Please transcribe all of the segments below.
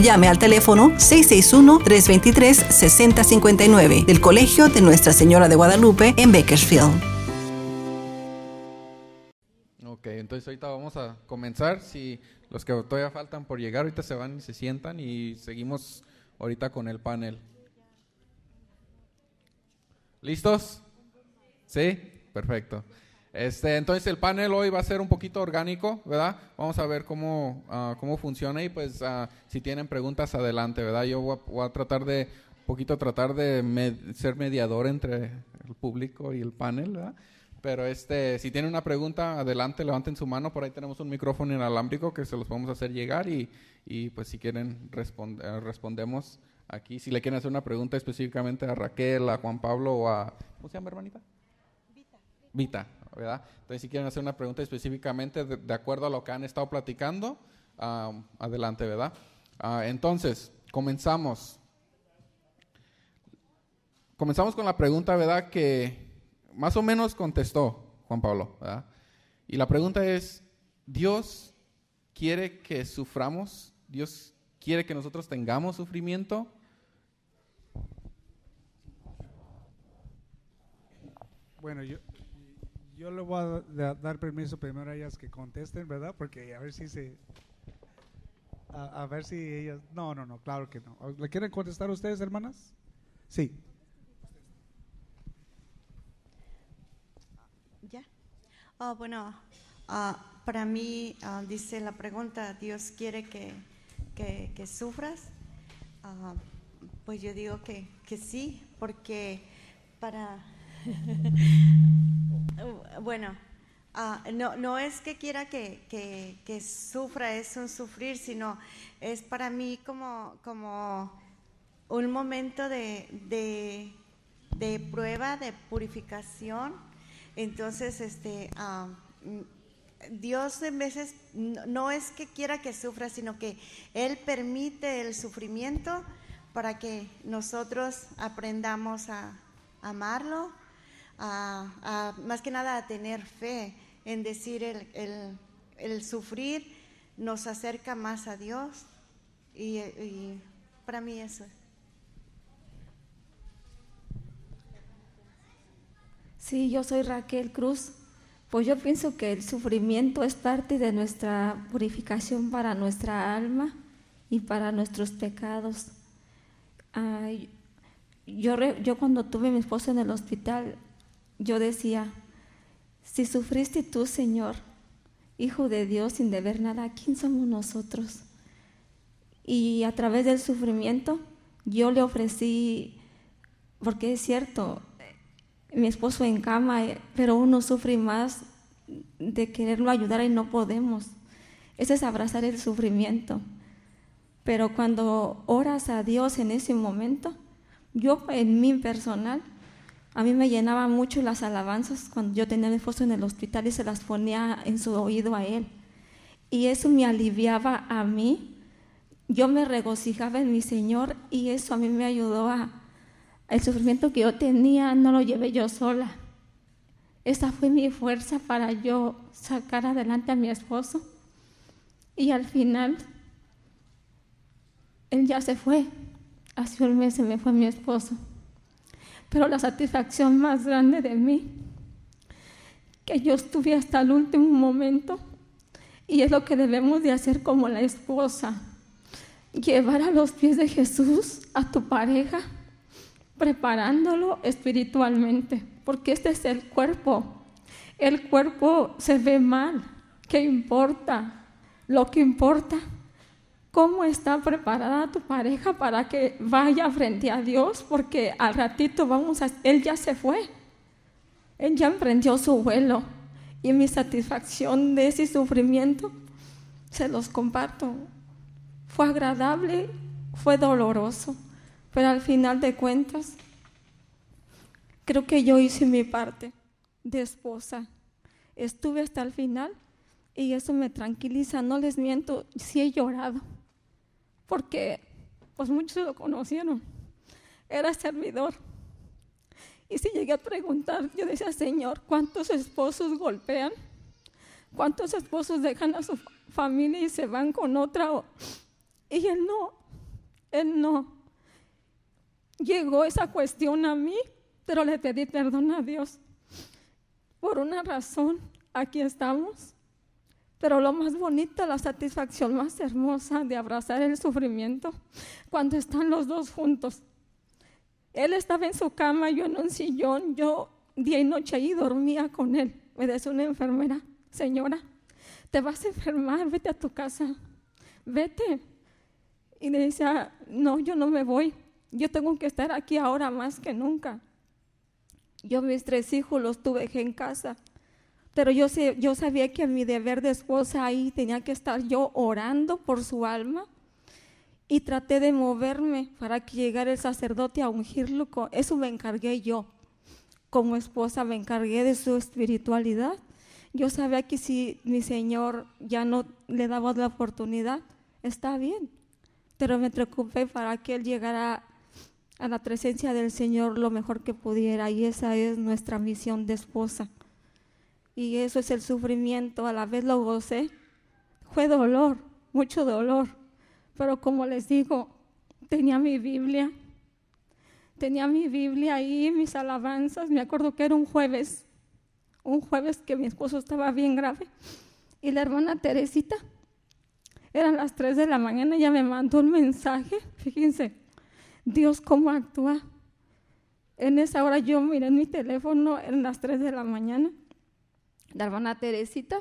llame al teléfono 661-323-6059 del Colegio de Nuestra Señora de Guadalupe en Bakersfield. Ok, entonces ahorita vamos a comenzar. Si los que todavía faltan por llegar, ahorita se van y se sientan y seguimos ahorita con el panel. ¿Listos? ¿Sí? Perfecto. Este, entonces el panel hoy va a ser un poquito orgánico, ¿verdad? Vamos a ver cómo, ah, cómo funciona y pues ah, si tienen preguntas adelante, ¿verdad? Yo voy a, tratar de, un poquito tratar de ser mediador entre el público y el panel, ¿verdad? Pero este, si tienen una pregunta, adelante, levanten su mano, por ahí tenemos un micrófono inalámbrico que se los podemos hacer llegar y, y pues si quieren responder, respondemos aquí. Si le quieren hacer una pregunta específicamente a Raquel, a Juan Pablo o a... ¿Cómo se llama, hermanita? Vita. Vita, entonces, si quieren hacer una pregunta específicamente de, acuerdo a lo que han estado platicando, adelante, ¿verdad? Ah, entonces, comenzamos. Comenzamos con la pregunta, ¿verdad? Que más o menos contestó Juan Pablo, ¿verdad? Y la pregunta es, ¿Dios quiere que suframos? ¿Dios quiere que nosotros tengamos sufrimiento? Bueno, yo, yo le voy a dar permiso primero a ellas que contesten, ¿verdad? Porque a ver si se... A, ver si ellas... No, no, no, claro que no. ¿Le quieren contestar ustedes, hermanas? Sí. ¿Ya? Oh, bueno, ah, para mí ah, dice la pregunta, ¿Dios quiere que, que, sufras? Pues yo digo que, que sí, porque para... Bueno, ah, no, no es que quiera que, que, sufra, es un sufrir, sino es para mí como, como un momento de, de, prueba, de purificación. Entonces, este, ah, Dios en veces no es que quiera que sufra, sino que Él permite el sufrimiento para que nosotros aprendamos a amarlo, a, más que nada a tener fe en decir el, el, sufrir nos acerca más a Dios y, para mí eso es. Sí, yo soy Raquel Cruz. Pues yo pienso que el sufrimiento es parte de nuestra purificación para nuestra alma y para nuestros pecados. yo, yo cuando tuve a mi esposo en el hospital, yo decía, si sufriste tú, Señor, Hijo de Dios, sin deber nada, ¿quién somos nosotros? Y a través del sufrimiento yo le ofrecí, porque es cierto, mi esposo en cama, pero uno sufre más de quererlo ayudar y no podemos. Ese es abrazar el sufrimiento. Pero cuando oras a Dios en ese momento, yo en mi personal, a mí me llenaba mucho las alabanzas cuando yo tenía mi esposo en el hospital y se las ponía en su oído a él. Y eso me aliviaba a mí. Yo me regocijaba en mi Señor y eso a mí me ayudó a... El sufrimiento que yo tenía no lo llevé yo sola. Esa fue mi fuerza para yo sacar adelante a mi esposo. Y al final, él ya se fue. Hace un mes se me fue mi esposo. Pero la satisfacción más grande de mí, que yo estuve hasta el último momento, y es lo que debemos de hacer como la esposa, llevar a los pies de Jesús a tu pareja, preparándolo espiritualmente, porque este es el cuerpo. El cuerpo se ve mal. ¿Qué importa? Lo que importa cómo está preparada tu pareja para que vaya frente a Dios, porque al ratito vamos a, él ya se fue, él ya emprendió su vuelo y mi satisfacción de ese sufrimiento se los comparto. fue agradable, fue doloroso, pero al final de cuentas, creo que yo hice mi parte de esposa. Estuve hasta el final y eso me tranquiliza, no les miento, sí he llorado, porque pues muchos lo conocieron, era servidor. Y si llegué a preguntar, yo decía, Señor, ¿cuántos esposos golpean? ¿Cuántos esposos dejan a su familia y se van con otra? Y él no, él no. Llegó esa cuestión a mí, pero le pedí perdón a Dios. Por una razón, aquí estamos. Pero lo más bonito, la satisfacción más hermosa de abrazar el sufrimiento, cuando están los dos juntos. Él estaba en su cama, yo en un sillón, yo día y noche ahí dormía con él. Me decía una enfermera, señora, te vas a enfermar, vete a tu casa, vete. Y le decía, no, yo no me voy, yo tengo que estar aquí ahora más que nunca. Yo mis tres hijos los tuve en casa. Pero yo, yo sabía que mi deber de esposa ahí tenía que estar yo orando por su alma y traté de moverme para que llegara el sacerdote a ungirlo. Eso me encargué yo. Como esposa me encargué de su espiritualidad. Yo sabía que si mi Señor ya no le daba la oportunidad, está bien. Pero me preocupé para que Él llegara a la presencia del Señor lo mejor que pudiera. Y esa es nuestra misión de esposa y eso es el sufrimiento, a la vez lo gocé. Fue dolor, mucho dolor, pero como les digo, tenía mi Biblia, tenía mi Biblia ahí, mis alabanzas, me acuerdo que era un jueves, un jueves que mi esposo estaba bien grave, y la hermana Teresita, eran las 3 de la mañana, ella me mandó un mensaje, fíjense, Dios cómo actúa. En esa hora yo miré en mi teléfono, en las 3 de la mañana, la hermana Teresita,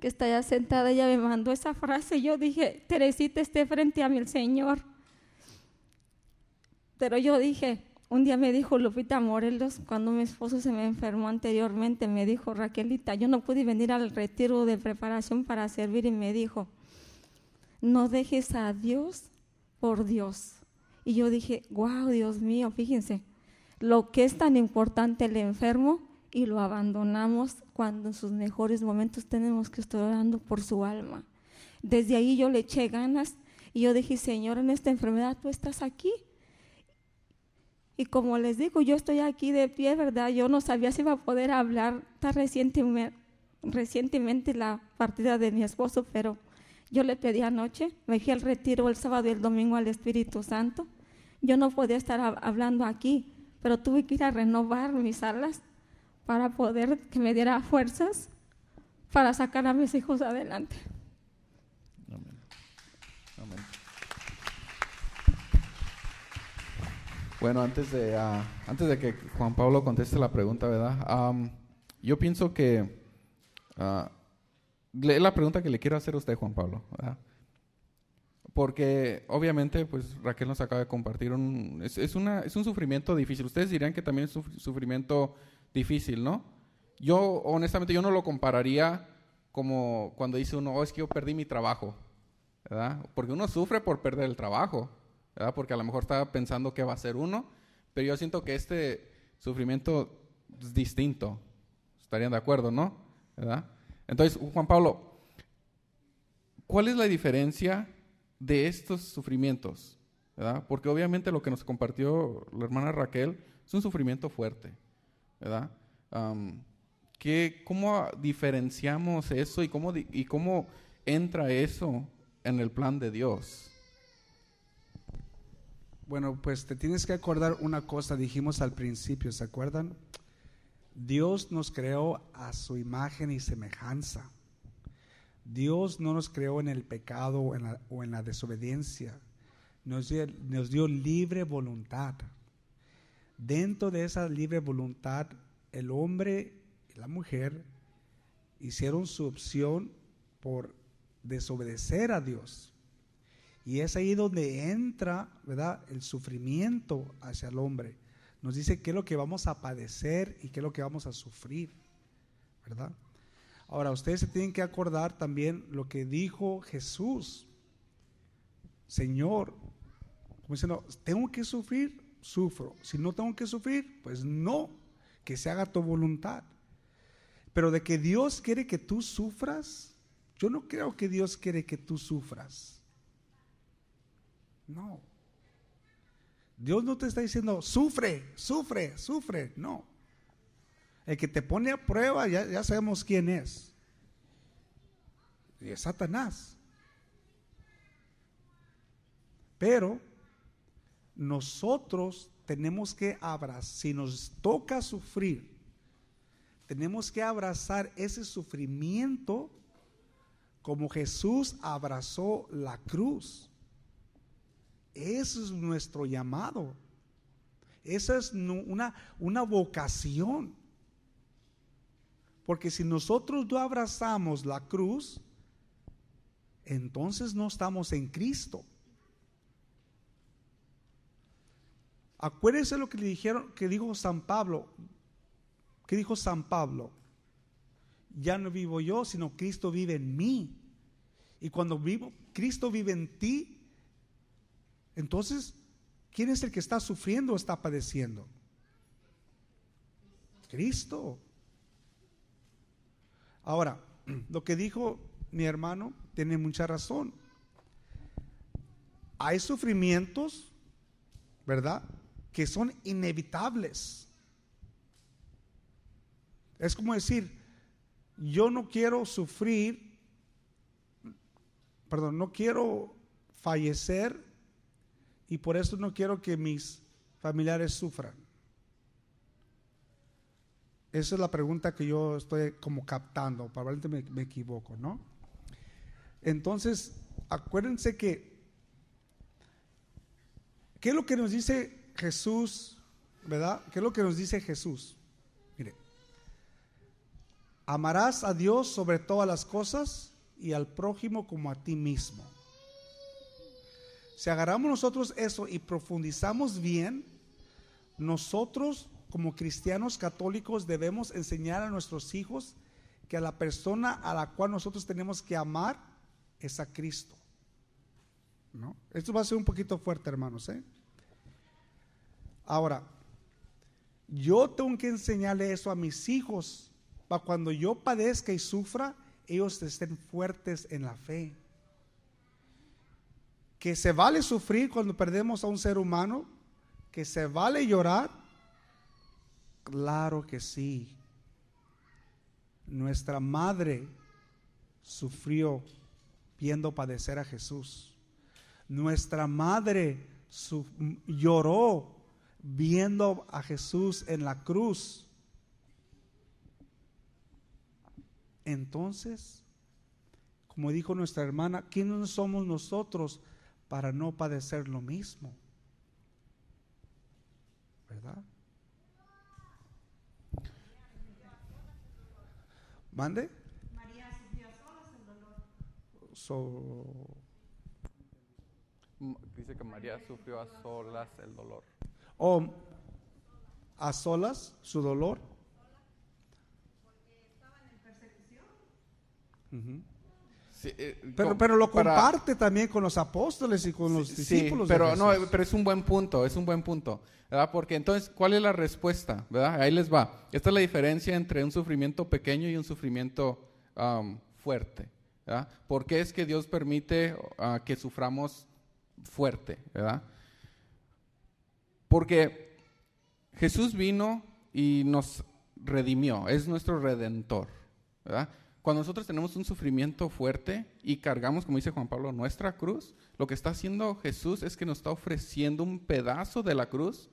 que está allá sentada, ella me mandó esa frase. Yo dije, Teresita esté frente a mí el Señor. Pero yo dije, un día me dijo Lupita Morelos, cuando mi esposo se me enfermó anteriormente, me dijo, Raquelita, yo no pude venir al retiro de preparación para servir y me dijo, no dejes a Dios por Dios. Y yo dije, wow, Dios mío, fíjense, lo que es tan importante el enfermo y lo abandonamos cuando en sus mejores momentos tenemos que estar orando por su alma. Desde ahí yo le eché ganas y yo dije, Señor, en esta enfermedad tú estás aquí. Y como les digo, yo estoy aquí de pie, ¿verdad? Yo no sabía si iba a poder hablar tan recientemente, recientemente la partida de mi esposo, pero yo le pedí anoche, me fui al retiro el sábado y el domingo al Espíritu Santo. Yo no podía estar hablando aquí, pero tuve que ir a renovar mis alas para poder que me diera fuerzas para sacar a mis hijos adelante. Amén. Amén. Bueno, antes de, uh, antes de que Juan Pablo conteste la pregunta, ¿verdad? Um, yo pienso que uh, la pregunta que le quiero hacer a usted, Juan Pablo, ¿verdad? Porque obviamente, pues Raquel nos acaba de compartir un, es, es, una, es un sufrimiento difícil. Ustedes dirían que también es un sufrimiento difícil, ¿no? Yo, honestamente, yo no lo compararía como cuando dice uno, oh, es que yo perdí mi trabajo, ¿verdad? Porque uno sufre por perder el trabajo, ¿verdad? Porque a lo mejor está pensando qué va a hacer uno, pero yo siento que este sufrimiento es distinto. ¿Estarían de acuerdo, no? ¿Verdad? Entonces, Juan Pablo, ¿cuál es la diferencia de estos sufrimientos? ¿verdad? Porque obviamente lo que nos compartió la hermana Raquel es un sufrimiento fuerte. ¿Verdad? ¿Cómo diferenciamos eso y cómo, y cómo entra eso en el plan de Dios? Bueno, pues te tienes que acordar una cosa, dijimos al principio, ¿se acuerdan? Dios nos creó a su imagen y semejanza. Dios no nos creó en el pecado o en la, desobediencia. Nos dio libre voluntad. Dentro de esa libre voluntad, el hombre y la mujer hicieron su opción por desobedecer a Dios. Y es ahí donde entra, ¿verdad?, el sufrimiento hacia el hombre. Nos dice qué es lo que vamos a padecer y qué es lo que vamos a sufrir, ¿verdad? Ahora, ustedes se tienen que acordar también lo que dijo Jesús. Señor, como diciendo, tengo que sufrir, sufro. Si no tengo que sufrir, pues no, que se haga tu voluntad. Pero de que Dios quiere que tú sufras, yo no creo que Dios quiere que tú sufras. No. Dios no te está diciendo, sufre, sufre, sufre. No. El que te pone a prueba, ya, ya sabemos quién es. Y es Satanás. Pero nosotros tenemos que abrazar, si nos toca sufrir, tenemos que abrazar ese sufrimiento como Jesús abrazó la cruz. Ese es nuestro llamado. Esa es una, una vocación. Porque si nosotros no abrazamos la cruz, entonces no estamos en Cristo. Acuérdense lo que le dijeron, que dijo San Pablo. ¿Qué dijo San Pablo? Ya no vivo yo, sino Cristo vive en mí. Y cuando vivo, Cristo vive en ti, entonces, ¿quién es el que está sufriendo o está padeciendo? Cristo. Ahora, lo que dijo mi hermano tiene mucha razón. Hay sufrimientos, ¿verdad? Que son inevitables. Es como decir, yo no quiero sufrir, perdón, no quiero fallecer y por eso no quiero que mis familiares sufran. Esa es la pregunta que yo estoy como captando, probablemente me, me equivoco, ¿no? Entonces, acuérdense que, ¿qué es lo que nos dice Jesús, verdad? ¿Qué es lo que nos dice Jesús? Mire, amarás a Dios sobre todas las cosas y al prójimo como a ti mismo. Si agarramos nosotros eso y profundizamos bien, nosotros como cristianos católicos debemos enseñar a nuestros hijos que a la persona a la cual nosotros tenemos que amar es a Cristo. ¿No? Esto va a ser un poquito fuerte, hermanos. ¿eh? Ahora, yo tengo que enseñarle eso a mis hijos para cuando yo padezca y sufra, ellos estén fuertes en la fe. Que se vale sufrir cuando perdemos a un ser humano, que se vale llorar, Claro que sí. Nuestra madre sufrió viendo padecer a Jesús. Nuestra madre lloró viendo a Jesús en la cruz. Entonces, como dijo nuestra hermana, ¿quiénes somos nosotros para no padecer lo mismo? ¿Verdad? ¿Mande? María sufrió solas el dolor. Dice que María sufrió a solas el dolor. ¿O a solas su dolor? Persecución. Eh, pero, pero lo comparte también con los apóstoles y con los discípulos. pero no, pero es un buen punto, es un buen punto, ¿verdad? Porque entonces, ¿cuál es la respuesta? ¿Verdad? Ahí les va. Esta es la diferencia entre un sufrimiento pequeño y un sufrimiento fuerte, ¿verdad? ¿Por qué es que Dios permite ah, que suframos fuerte, ¿verdad? Porque Jesús vino y nos redimió, es nuestro redentor. Cuando nosotros tenemos un sufrimiento fuerte y cargamos, como dice Juan Pablo, nuestra cruz, lo que está haciendo Jesús es que nos está ofreciendo un pedazo de la cruz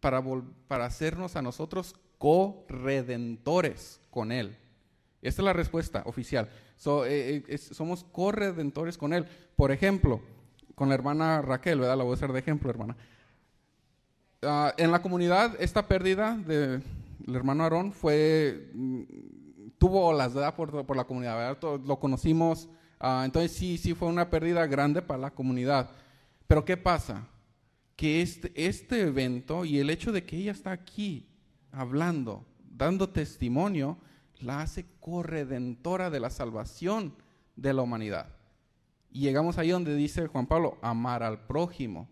para, para hacernos a nosotros corredentores con Él. Esta es la respuesta oficial. Eh, eh, somos corredentores con Él. Por ejemplo, con la hermana Raquel, ¿verdad? La voy a hacer de ejemplo, hermana. Ah, en la comunidad, esta pérdida del hermano Aarón fue mm, tuvo olas, ¿verdad? Por, por la comunidad, lo conocimos. Ah, entonces sí, sí fue una pérdida grande para la comunidad. Pero ¿qué pasa? Que este, este evento y el hecho de que ella está aquí hablando, dando testimonio, la hace corredentora de la salvación de la humanidad. Y llegamos ahí donde dice Juan Pablo, amar al prójimo.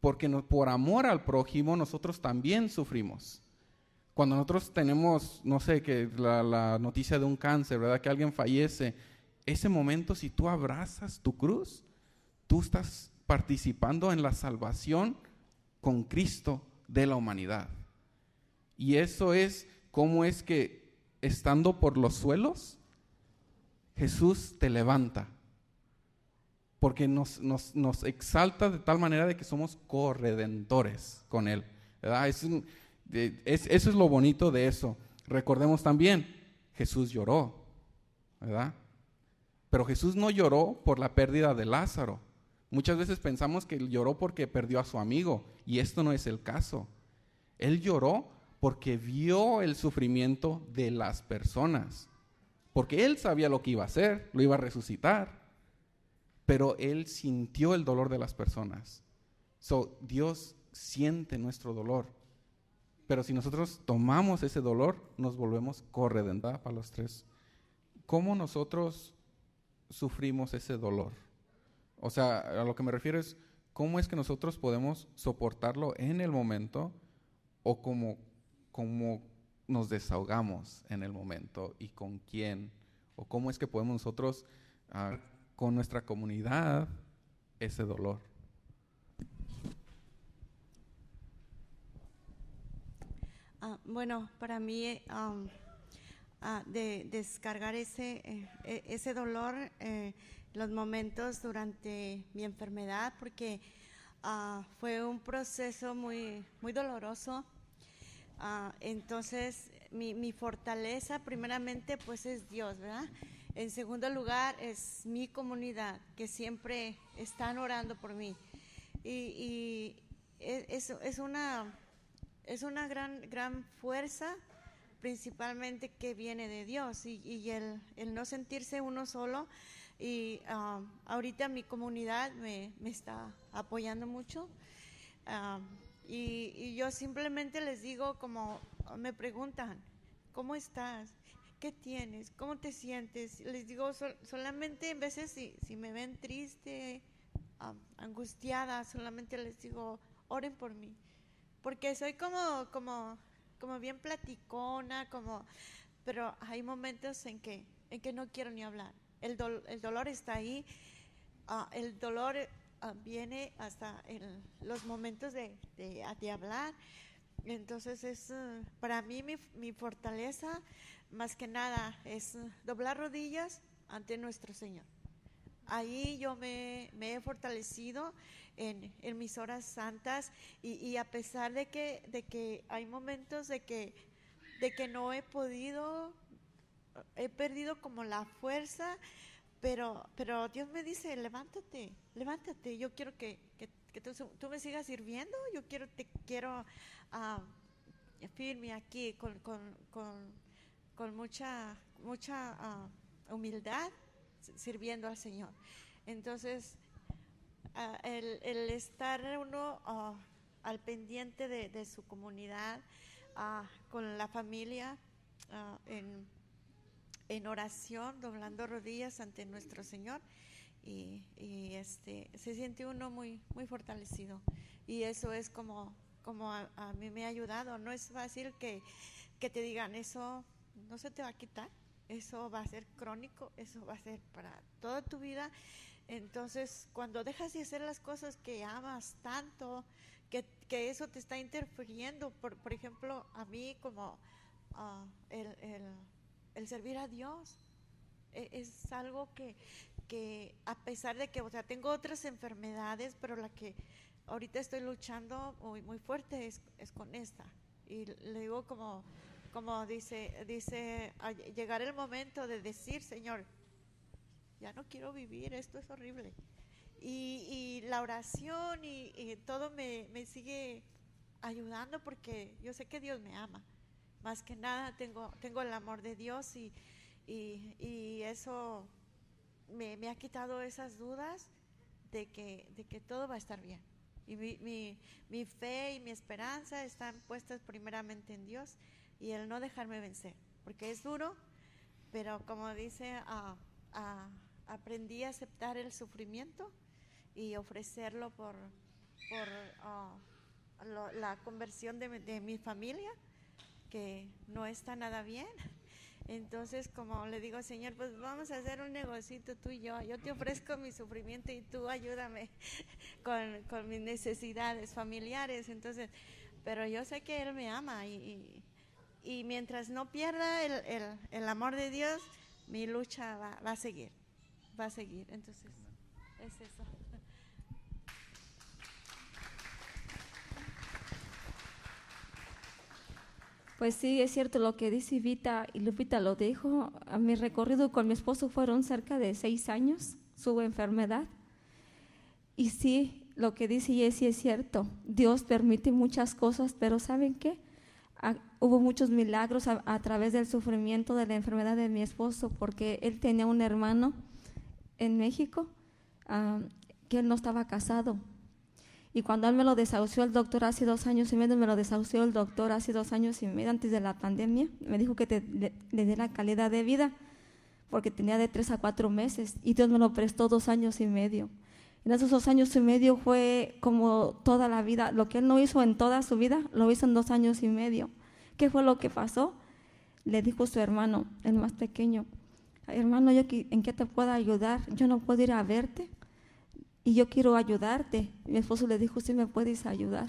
Porque por amor al prójimo nosotros también sufrimos. Cuando nosotros tenemos, no sé, que la, la noticia de un cáncer, ¿verdad? Que alguien fallece, ese momento si tú abrazas tu cruz, tú estás participando en la salvación con Cristo de la humanidad. Y eso es cómo es que estando por los suelos, Jesús te levanta. Porque nos, nos, exalta de tal manera de que somos corredentores con Él. Es eso es lo bonito de eso. Recordemos también, Jesús lloró, ¿verdad? Pero Jesús no lloró por la pérdida de Lázaro. Muchas veces pensamos que él lloró porque perdió a su amigo y esto no es el caso. Él lloró porque vio el sufrimiento de las personas. Porque él sabía lo que iba a hacer, lo iba a resucitar. Pero él sintió el dolor de las personas. So, Dios siente nuestro dolor. Pero si nosotros tomamos ese dolor, nos volvemos corredenta para los tres. ¿Cómo nosotros sufrimos ese dolor? O sea, a lo que me refiero es, ¿cómo es que nosotros podemos soportarlo en el momento o cómo, cómo nos desahogamos en el momento y con quién? ¿O cómo es que podemos nosotros, ah, con nuestra comunidad, ese dolor? Ah, bueno, para mí um, ah, de, descargar ese, eh, e, ese dolor, eh, los momentos durante mi enfermedad, porque ah, fue un proceso muy, muy doloroso. entonces, mi, mi, fortaleza primeramente pues es Dios, ¿verdad? En segundo lugar es mi comunidad, que siempre están orando por mí. Y, y e, es, una es una gran, gran fuerza, principalmente que viene de Dios y, el, no sentirse uno solo. Y um, ahorita mi comunidad me, está apoyando mucho. Um, y, yo simplemente les digo, como me preguntan, ¿cómo estás? ¿Qué tienes? ¿Cómo te sientes? Les digo, solamente en veces si, si me ven triste, um, angustiada, solamente les digo, oren por mí porque soy como, como, como bien platicona, como, pero hay momentos en que, en que no quiero ni hablar. El, el dolor está ahí, ah, el dolor ah, viene hasta en los momentos de, de, hablar. Entonces es uh, para mí mi, fortaleza más que nada es uh, doblar rodillas ante nuestro Señor. Ahí yo me, he fortalecido en, mis horas santas y, a pesar de que, de que hay momentos de que, de que no he podido, he perdido como la fuerza, pero, pero Dios me dice, levántate, levántate, yo quiero que, tú, me sigas sirviendo, yo quiero, te quiero uh, firme aquí con, con, mucha, mucha ah, humildad sirviendo al Señor. Entonces, Ah, el, estar uno al pendiente de, su comunidad, con la familia, en, en, oración, doblando rodillas ante nuestro Señor. Y, este, se siente uno muy, muy fortalecido. Y eso es como, como a, mí me ha ayudado. No es fácil que, que te digan, eso no se te va a quitar, eso va a ser crónico, eso va a ser para toda tu vida entonces, cuando dejas de hacer las cosas que amas tanto, que, eso te está interfiriendo, por, por ejemplo, a mí como ah, el, servir a Dios, e, es, algo que, que, a pesar de que, o sea, tengo otras enfermedades, pero la que ahorita estoy luchando muy, muy fuerte es, es con esta. Y le digo como, como dice, dice, llegar el momento de decir, Señor, ya no quiero vivir, esto es horrible. Y, la oración y, todo me, sigue ayudando porque yo sé que Dios me ama. Más que nada tengo, tengo el amor de Dios y, y eso me, ha quitado esas dudas de que, de que todo va a estar bien. Y mi, mi, fe y mi esperanza están puestas primeramente en Dios y el no dejarme vencer, porque es duro, pero como dice a aprendí a aceptar el sufrimiento y ofrecerlo por, por ah, la conversión de, de mi familia, que no está nada bien. Entonces, como le digo, Señor, pues vamos a hacer un negocito tú y yo. Yo te ofrezco mi sufrimiento y tú ayúdame con, con mis necesidades familiares. Entonces, pero yo sé que Él me ama y, y- y mientras no pierda el, el- el amor de Dios, mi lucha va, va a seguir, va a seguir. Entonces, es eso. Pues sí, es cierto lo que dice Vita y Lupita lo dijo. A mi recorrido con mi esposo fueron cerca de seis años, su enfermedad. Y sí, lo que dice Jessie es cierto. Dios permite muchas cosas, pero ¿saben qué? Ah, hubo muchos milagros a, través del sufrimiento de la enfermedad de mi esposo, porque él tenía un hermano en México ah, que él no estaba casado. Y cuando él me lo desahució el doctor hace dos años y medio, me lo desahució el doctor hace dos años y medio antes de la pandemia, me dijo que te- le, le diera calidad de vida, porque tenía de tres a cuatro meses, y Dios me lo prestó dos años y medio. En esos dos años y medio fue como toda la vida, lo que él no hizo en toda su vida, lo hizo en dos años y medio. ¿Qué fue lo que pasó? Le dijo su hermano, el más pequeño, hermano, ¿yo ¿en qué te puedo ayudar? Yo no puedo ir a verte y yo quiero ayudarte. Mi esposo le dijo, sí me puedes ayudar.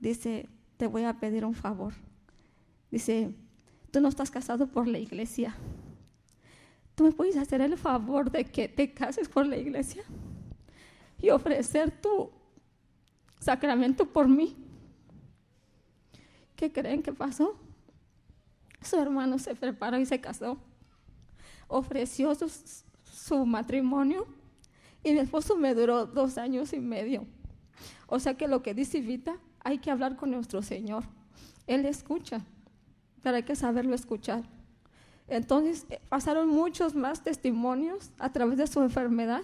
Dice, te voy a pedir un favor. Dice, tú no estás casado por la iglesia. ¿Tú me puedes hacer el favor de que te cases por la iglesia? Y ofrecer tu sacramento por mí. ¿Qué creen que pasó? Su hermano se preparó y se casó. Ofreció su, su matrimonio y mi esposo me duró dos años y medio. O sea que lo que dice Vita, hay que hablar con nuestro Señor. Él escucha, pero hay que saberlo escuchar. Entonces eh, pasaron muchos más testimonios a través de su enfermedad.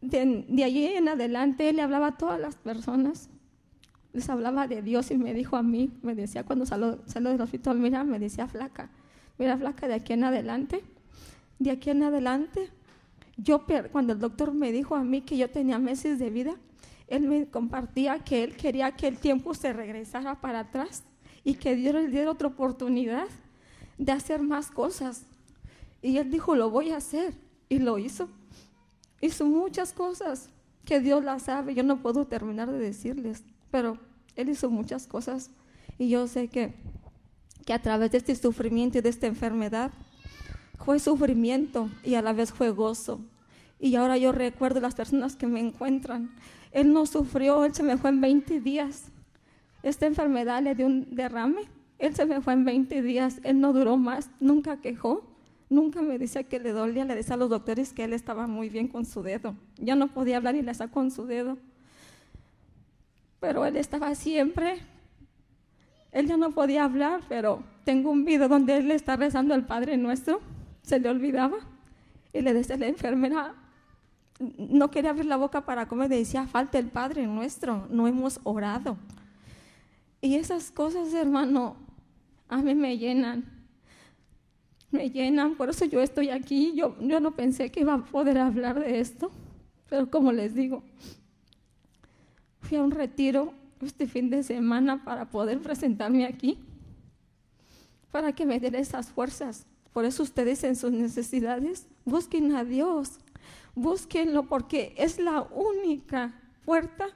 De, de allí en adelante él le hablaba a todas las personas. Les hablaba de Dios y me dijo a mí, me decía cuando salió, salió del hospital, mira, me decía flaca, mira flaca, de aquí en adelante, de aquí en adelante yo cuando el doctor me dijo a mí que yo tenía meses de vida, él me compartía que él quería que el tiempo se regresara para atrás y que Dios le diera otra oportunidad de hacer más cosas. Y él dijo, lo voy a hacer. Y lo hizo. Hizo muchas cosas que Dios las sabe. Yo no puedo terminar de decirles, pero él hizo muchas cosas. Y yo sé que, que a través de este sufrimiento y de esta enfermedad, fue sufrimiento y a la vez fue gozo. Y ahora yo recuerdo las personas que me encuentran. Él no sufrió, él se me fue en 20 días. Esta enfermedad le dio un derrame. Él se me fue en 20 días. Él no duró más, nunca quejó. Nunca me decía que le dolía. Le decía a los doctores que él estaba muy bien con su dedo. Ya no podía hablar y le sacó con su dedo. Pero él estaba siempre. Él ya no podía hablar, pero tengo un video donde él está rezando al Padre Nuestro se le olvidaba y le decía a la enfermera, no quería abrir la boca para comer, le decía, falta el Padre nuestro, no hemos orado. Y esas cosas, hermano, a mí me llenan, me llenan, por eso yo estoy aquí, yo, yo no pensé que iba a poder hablar de esto, pero como les digo, fui a un retiro este fin de semana para poder presentarme aquí, para que me diera esas fuerzas. Por eso ustedes en sus necesidades busquen a Dios, búsquenlo porque es la única puerta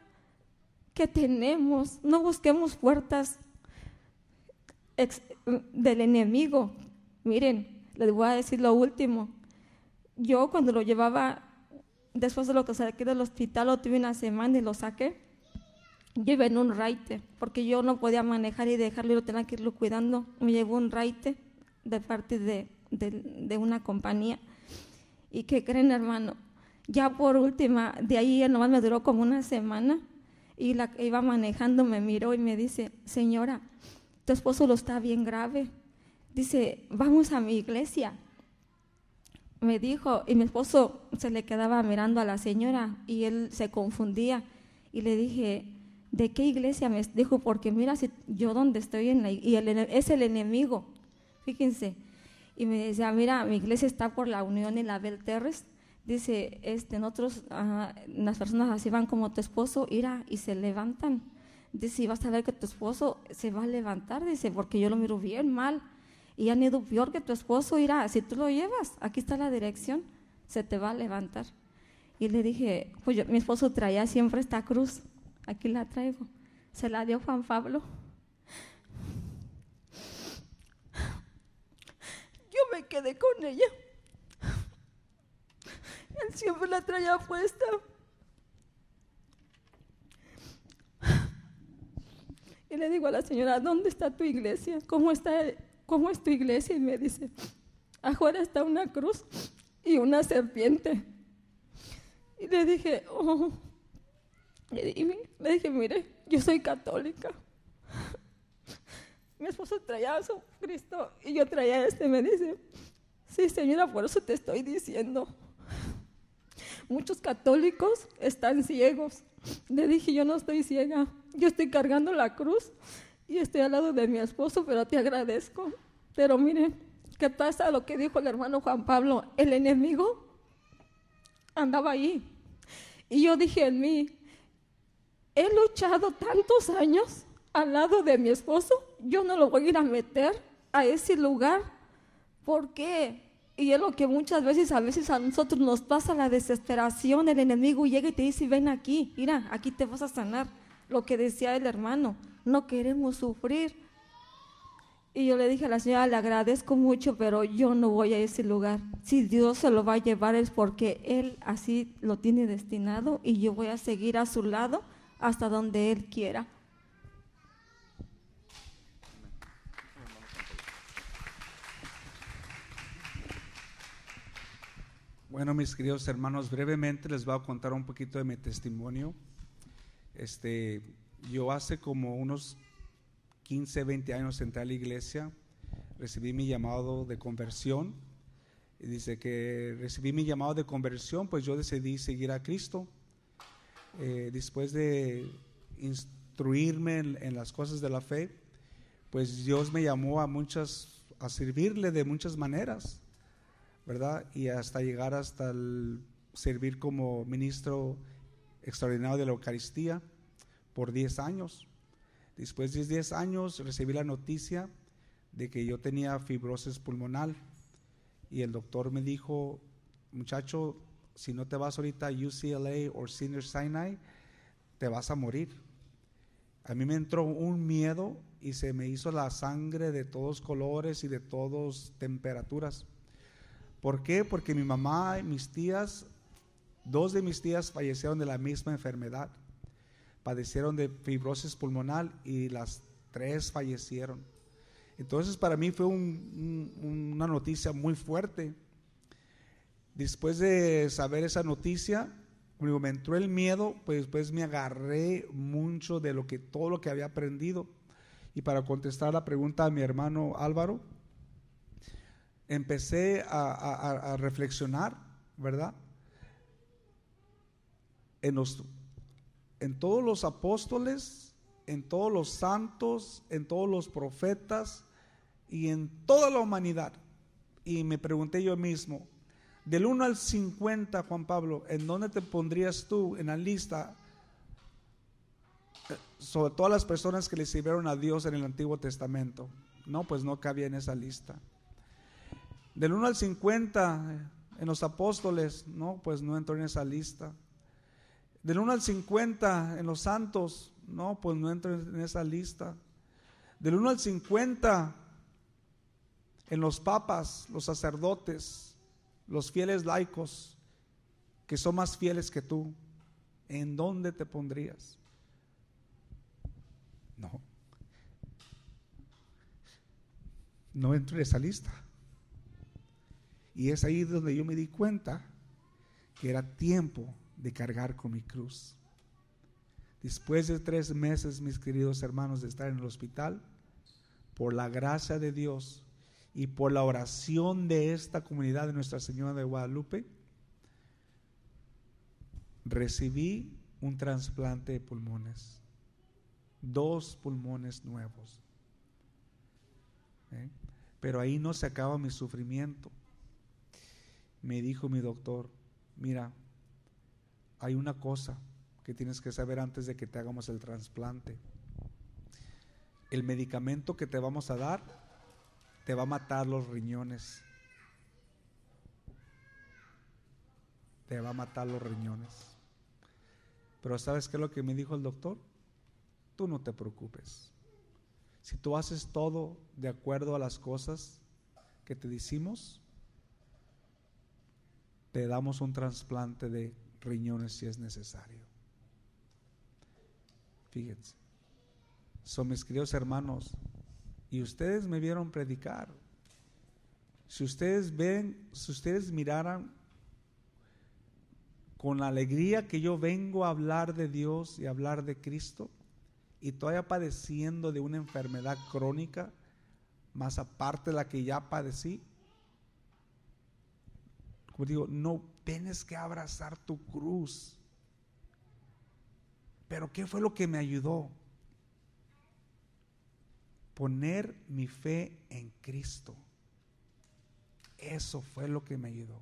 que tenemos. No busquemos puertas del enemigo. Miren, les voy a decir lo último. Yo cuando lo llevaba, después de lo que saqué del hospital, lo tuve una semana y lo saqué. Iba en un raite, porque yo no podía manejar y dejarlo, yo tenía que irlo cuidando. Me llegó un raite de parte de, de, una compañía. ¿Y qué creen, hermano? Ya por última, de ahí nomás me duró como una semana y la que iba manejando me miró y me dice, señora, tu esposo lo está bien grave. Dice, vamos a mi iglesia. Me dijo, y mi esposo se le quedaba mirando a la señora y él se confundía. Y le dije, ¿de qué iglesia? Me dijo, porque mira, si yo donde estoy en la, y el, es el enemigo, fíjense. y me decía, mira, mi iglesia está por la Unión y la Bel Terres. Dice, este, nosotros, las personas así van como tu esposo, irá y se levantan. Dice, y vas a ver que tu esposo se va a levantar, dice, porque yo lo miro bien mal. Y han ido peor que tu esposo, irá, si tú lo llevas, aquí está la dirección, se te va a levantar. Y le dije, pues mi esposo traía siempre esta cruz, aquí la traigo. Se la dio Juan Pablo. Me quedé con ella. Él siempre la traía puesta. Y le digo a la señora, ¿dónde está tu iglesia? ¿Cómo, está, ¿Cómo es tu iglesia? Y me dice, afuera está una cruz y una serpiente. Y le dije, oh. le dije, mire, yo soy católica. Mi esposo traía su Cristo y yo traía este. Me dice, sí, señora, por eso te estoy diciendo. Muchos católicos están ciegos. Le dije, yo no estoy ciega, yo estoy cargando la cruz y estoy al lado de mi esposo, pero te agradezco. Pero mire, ¿qué pasa lo que dijo el hermano Juan Pablo? El enemigo andaba ahí. Y yo dije en mí, he luchado tantos años al lado de mi esposo, yo no lo voy a ir a meter a ese lugar. ¿Por qué? Y es lo que muchas veces, a veces a nosotros nos pasa la desesperación, el enemigo llega y te dice, ven aquí, mira, aquí te vas a sanar. Lo que decía el hermano, no queremos sufrir. Y yo le dije a la señora, le agradezco mucho, pero yo no voy a ese lugar. Si Dios se lo va a llevar es porque Él así lo tiene destinado y yo voy a seguir a su lado hasta donde Él quiera. Bueno, mis queridos hermanos, brevemente les voy a contar un poquito de mi testimonio. Este, yo hace como unos 15, 20 años entré a la iglesia, recibí mi llamado de conversión. Y dice que recibí mi llamado de conversión, pues yo decidí seguir a Cristo. Eh, después de instruirme en, las cosas de la fe, pues Dios me llamó a muchas, a servirle de muchas maneras, Y hasta llegar hasta servir como ministro extraordinario de la Eucaristía por 10 años. Después de 10 años recibí la noticia de que yo tenía fibrosis pulmonar y el doctor me dijo, muchacho, si no te vas ahorita a UCLA o Senior Sinai, te vas a morir. A mí me entró un miedo y se me hizo la sangre de todos colores y de todas temperaturas. ¿Por qué? Porque mi mamá y mis tías, dos de mis tías fallecieron de la misma enfermedad padecieron de fibrosis pulmonar y las tres fallecieron. Entonces para mí fue una noticia muy fuerte. Después de saber esa noticia, me entró el miedo, pues, pues me agarré mucho de lo que todo lo que había aprendido. Y para contestar la pregunta a mi hermano Álvaro, empecé a, a reflexionar, ¿verdad? En los en todos los apóstoles, en todos los santos, en todos los profetas y en toda la humanidad. Y me pregunté yo mismo, del 1 al 50, Juan Pablo, ¿en dónde te pondrías tú en la lista eh, sobre todas las personas que le sirvieron a Dios en el Antiguo Testamento? No, pues no cabía en esa lista. Del 1 al 50 en los apóstoles, no, pues no entró en esa lista. Del 1 al 50 en los santos, no, pues no entro en esa lista. Del 1 al 50 en los papas, los sacerdotes, los fieles laicos, que son más fieles que tú, ¿en dónde te pondrías? No. No entro en esa lista. Y es ahí donde yo me di cuenta que era tiempo de cargar con mi cruz. Después de tres meses, mis queridos hermanos, de estar en el hospital, por la gracia de Dios y por la oración de esta comunidad de Nuestra Señora de Guadalupe, recibí un trasplante de pulmones, dos pulmones nuevos. ¿Eh? Pero ahí no se acaba mi sufrimiento. Me dijo mi doctor, mira, hay una cosa que tienes que saber antes de que te hagamos el trasplante. El medicamento que te vamos a dar te va a matar los riñones. Te va a matar los riñones. Pero ¿sabes qué es lo que me dijo el doctor? Tú no te preocupes. Si tú haces todo de acuerdo a las cosas que te decimos, te damos un trasplante de riñones si es necesario. Fíjense. Son mis queridos hermanos, y ustedes me vieron predicar. Si ustedes ven, si ustedes miraran con la alegría que yo vengo a hablar de Dios y hablar de Cristo, y todavía padeciendo de una enfermedad crónica, más aparte de la que ya padecí, digo, no tienes que abrazar tu cruz. Pero ¿qué fue lo que me ayudó? Poner mi fe en Cristo. Eso fue lo que me ayudó.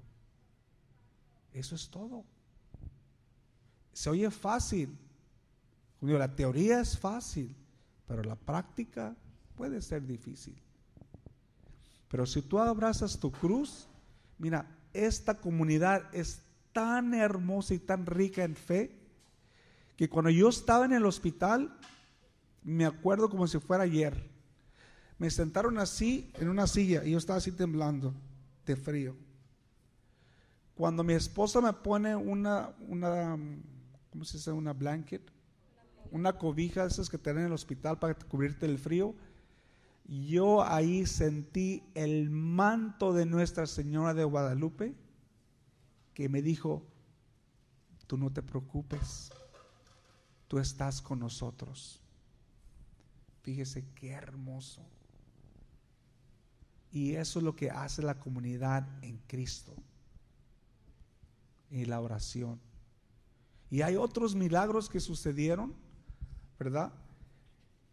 Eso es todo. Se oye fácil. la teoría es fácil, pero la práctica puede ser difícil. Pero si tú abrazas tu cruz, mira, esta comunidad es tan hermosa y tan rica en fe que cuando yo estaba en el hospital, me acuerdo como si fuera ayer. Me sentaron así en una silla y yo estaba así temblando de frío. Cuando mi esposa me pone una, una ¿cómo se dice? Una blanket, una cobija, esas que te en el hospital para cubrirte el frío, yo ahí sentí el manto de Nuestra Señora de Guadalupe que me dijo, tú no te preocupes, tú estás con nosotros. Fíjese qué hermoso. Y eso es lo que hace la comunidad en Cristo. Y la oración. Y hay otros milagros que sucedieron, ¿verdad?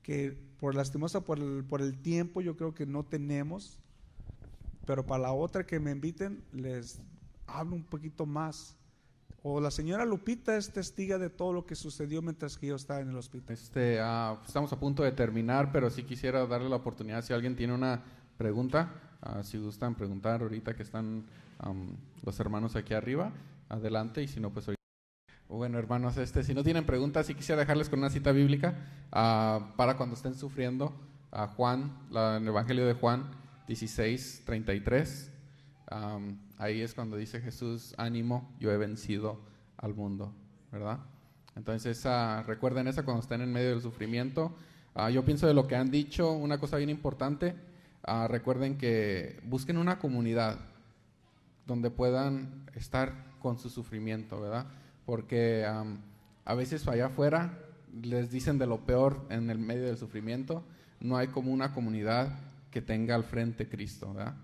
Que por lastimosa por el, por el tiempo yo creo que no tenemos. Pero para la otra que me inviten les hablo un poquito más. O la señora Lupita es testiga de todo lo que sucedió mientras que yo estaba en el hospital. Este, ah, estamos a punto de terminar, pero sí quisiera darle la oportunidad si alguien tiene una pregunta, ah, si gustan preguntar ahorita que están los hermanos aquí arriba, adelante y si no pues ahorita. Bueno hermanos, este, si no tienen preguntas, sí quisiera dejarles con una cita bíblica ah, para cuando estén sufriendo. a Juan, la, el Evangelio de Juan 16, 33. ahí es cuando dice Jesús, ánimo, yo he vencido al mundo, ¿verdad? Entonces recuerden esa cuando estén en medio del sufrimiento. Ah, yo pienso de lo que han dicho, una cosa bien importante Ah, recuerden que busquen una comunidad donde puedan estar con su sufrimiento, ¿verdad? Porque a veces allá afuera les dicen de lo peor en el medio del sufrimiento. No hay como una comunidad que tenga al frente Cristo, ¿verdad?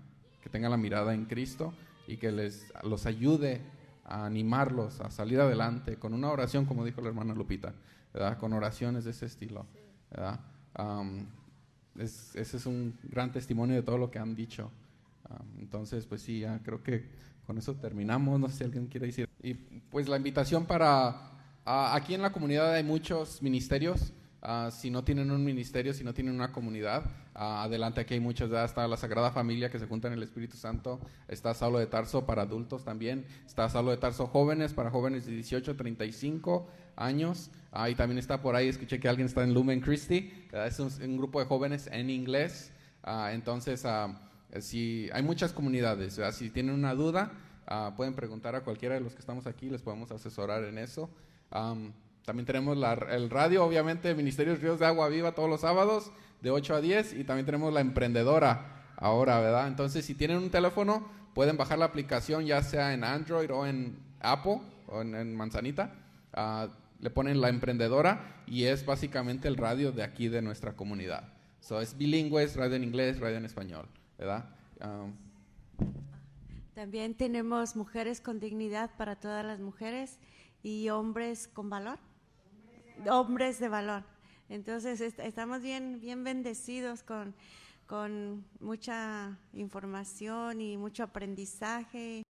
Que tenga la mirada en Cristo y que les los ayude a animarlos a salir adelante con una oración, como dijo la hermana Lupita, ¿verdad? Con oraciones de ese estilo, ¿verdad? ese es un gran testimonio de todo lo que han dicho. Ah, entonces, pues sí, ya creo que con eso terminamos. No sé si alguien quiere decir. Y pues la invitación para... aquí en la comunidad hay muchos ministerios. Ah, si no tienen un ministerio, si no tienen una comunidad, ah, adelante aquí hay muchos, está la Sagrada Familia que se junta en el Espíritu Santo, está Saulo de Tarso para adultos también, está Saulo de Tarso jóvenes para jóvenes de 18 a 35 años, ah, y también está por ahí, escuché que alguien está en Lumen Christi, es un, grupo de jóvenes en inglés, entonces si hay muchas comunidades, si tienen una duda, pueden preguntar a cualquiera de los que estamos aquí, les podemos asesorar en eso. También tenemos el radio, obviamente, Ministerios Ríos de Agua Viva todos los sábados de 8 a 10 y también tenemos la emprendedora ahora, ¿verdad? Entonces, si tienen un teléfono, pueden bajar la aplicación ya sea en Android o en Apple o en, Manzanita. Ah, le ponen la emprendedora y es básicamente el radio de aquí de nuestra comunidad. So, es bilingüe, es radio en inglés, radio en español, ¿verdad? Ah, también tenemos mujeres con dignidad para todas las mujeres y hombres con valor hombres de valor. Entonces estamos bien, bien bendecidos con, con mucha información y mucho aprendizaje.